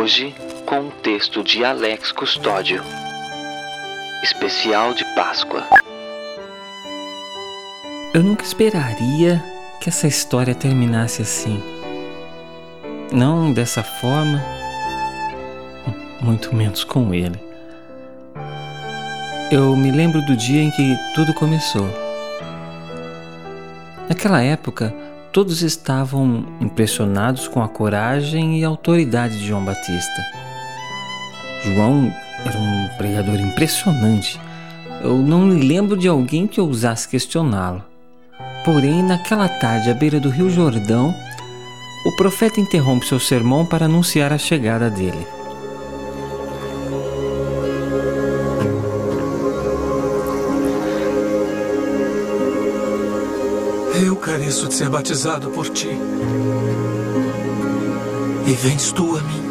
Hoje, com um texto de Alex Custódio. Especial de Páscoa. Eu nunca esperaria que essa história terminasse assim. Não dessa forma, muito menos com ele. Eu me lembro do dia em que tudo começou. Naquela época, todos estavam impressionados com a coragem e autoridade de João Batista. João era um pregador impressionante. Eu não me lembro de alguém que ousasse questioná-lo. Porém, naquela tarde à beira do Rio Jordão, o profeta interrompe seu sermão para anunciar a chegada dele. Careço de ser batizado por ti. E vens tu a mim.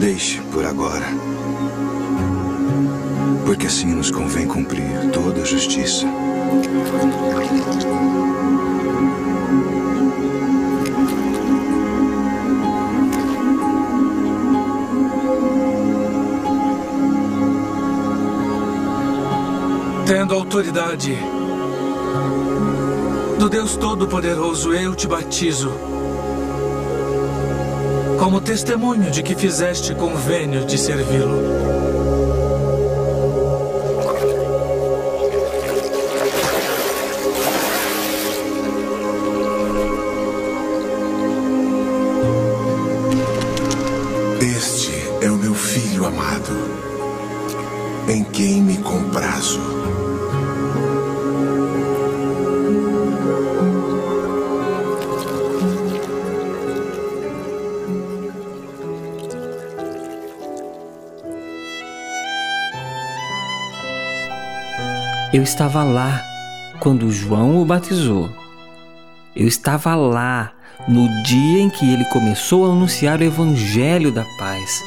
Deixe por agora. Porque assim nos convém cumprir toda a justiça. Tendo autoridade do Deus Todo-Poderoso, eu te batizo. Como testemunho de que fizeste convênio de servi-lo. Eu estava lá quando João o batizou. Eu estava lá no dia em que ele começou a anunciar o Evangelho da paz.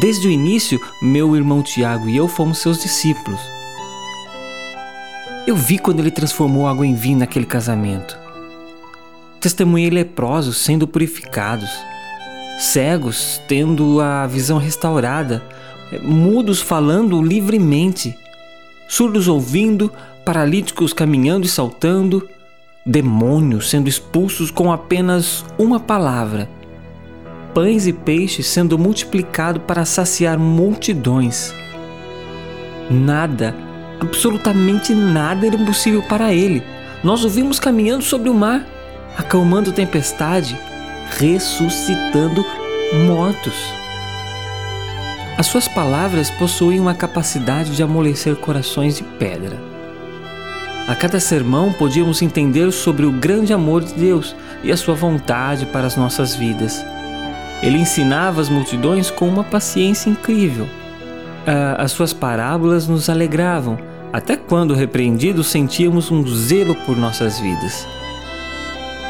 Desde o início, meu irmão Tiago e eu fomos seus discípulos. Eu vi quando ele transformou água em vinho naquele casamento. Testemunhei leprosos sendo purificados, cegos tendo a visão restaurada, mudos falando livremente, surdos ouvindo, paralíticos caminhando e saltando, demônios sendo expulsos com apenas uma palavra, pães e peixes sendo multiplicados para saciar multidões. Nada, absolutamente nada era impossível para ele. Nós o vimos caminhando sobre o mar, acalmando tempestade, ressuscitando mortos. As suas palavras possuem uma capacidade de amolecer corações de pedra. A cada sermão podíamos entender sobre o grande amor de Deus e a sua vontade para as nossas vidas. Ele ensinava as multidões com uma paciência incrível. As suas parábolas nos alegravam, até quando repreendidos sentíamos um zelo por nossas vidas.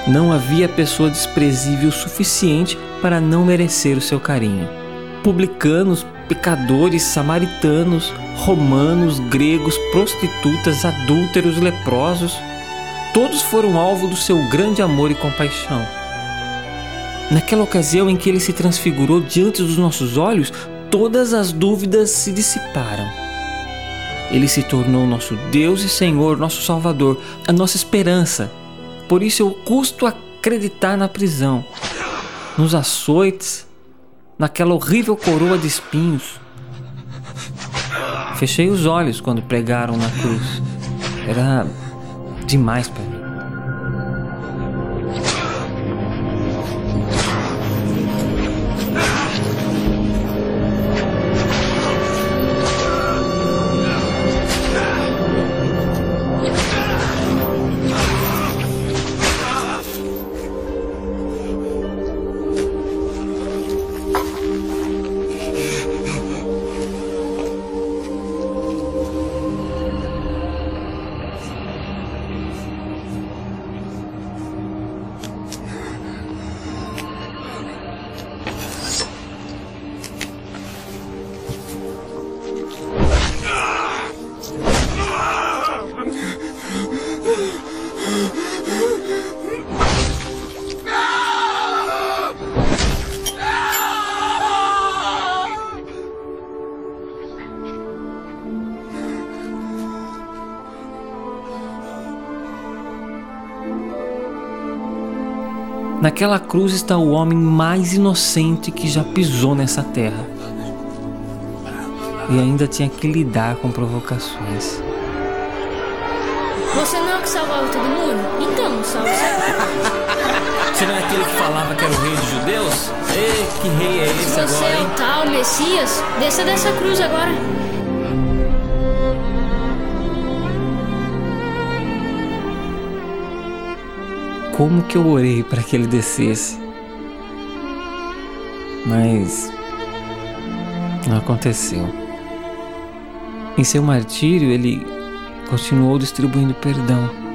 Não havia pessoa desprezível suficiente para não merecer o seu carinho. Publicanos, pecadores, samaritanos, romanos, gregos, prostitutas, adúlteros, leprosos, todos foram alvo do seu grande amor e compaixão. Naquela ocasião em que ele se transfigurou diante dos nossos olhos, todas as dúvidas se dissiparam. Ele se tornou nosso Deus e Senhor, nosso Salvador, a nossa esperança. Por isso eu custo acreditar na prisão, nos açoites, naquela horrível coroa de espinhos. Fechei os olhos quando pregaram na cruz. Era demais para mim. Naquela cruz está o homem mais inocente que já pisou nessa terra. E ainda tinha que lidar com provocações. Você não é o que salvava todo mundo? Então, salve Você não é aquele que falava que era o rei dos judeus? Ei, que rei é esse Se você agora, é hein? o tal Messias, desça dessa cruz agora. Como que eu orei para que ele descesse? Mas não aconteceu. Em seu martírio, ele continuou distribuindo perdão.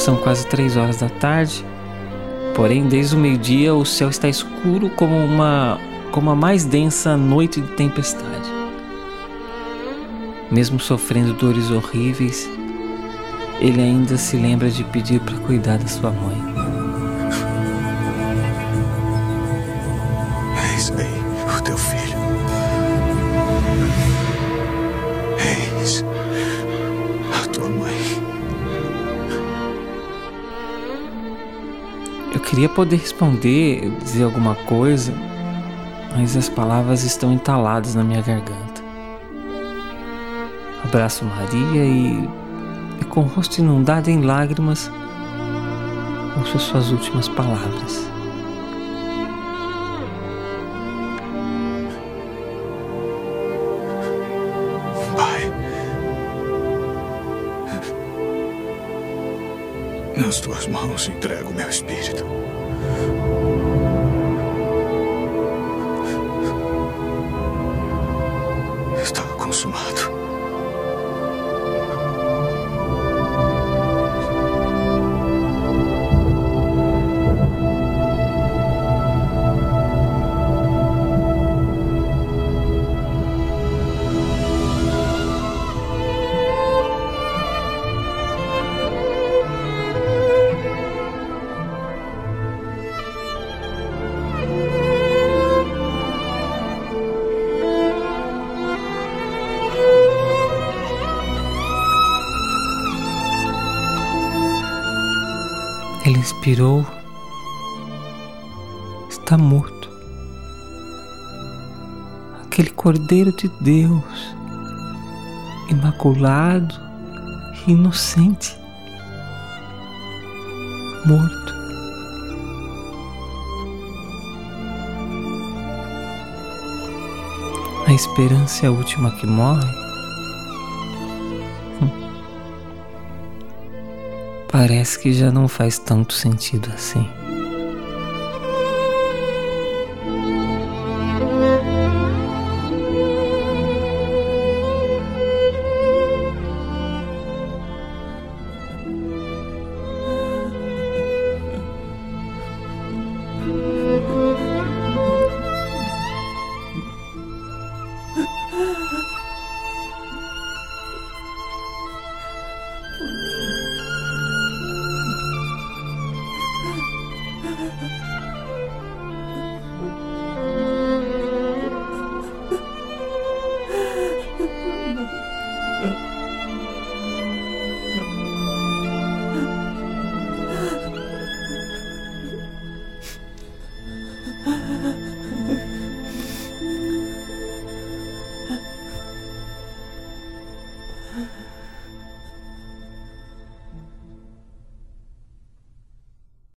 São quase três horas da tarde. Porém, desde o meio-dia o céu está escuro como uma como a mais densa noite de tempestade. Mesmo sofrendo dores horríveis, ele ainda se lembra de pedir para cuidar da sua mãe. Eis aí o teu filho. Queria poder responder, dizer alguma coisa, mas as palavras estão entaladas na minha garganta. Abraço Maria e, e com o rosto inundado em lágrimas, ouço suas últimas palavras. Nas tuas mãos entrego meu espírito. Ele expirou. Está morto. Aquele Cordeiro de Deus, imaculado e inocente, morto. A esperança é a última que morre. parece que já não faz tanto sentido assim.